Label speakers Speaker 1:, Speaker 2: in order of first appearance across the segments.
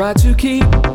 Speaker 1: try to keep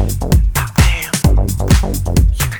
Speaker 2: Damn, you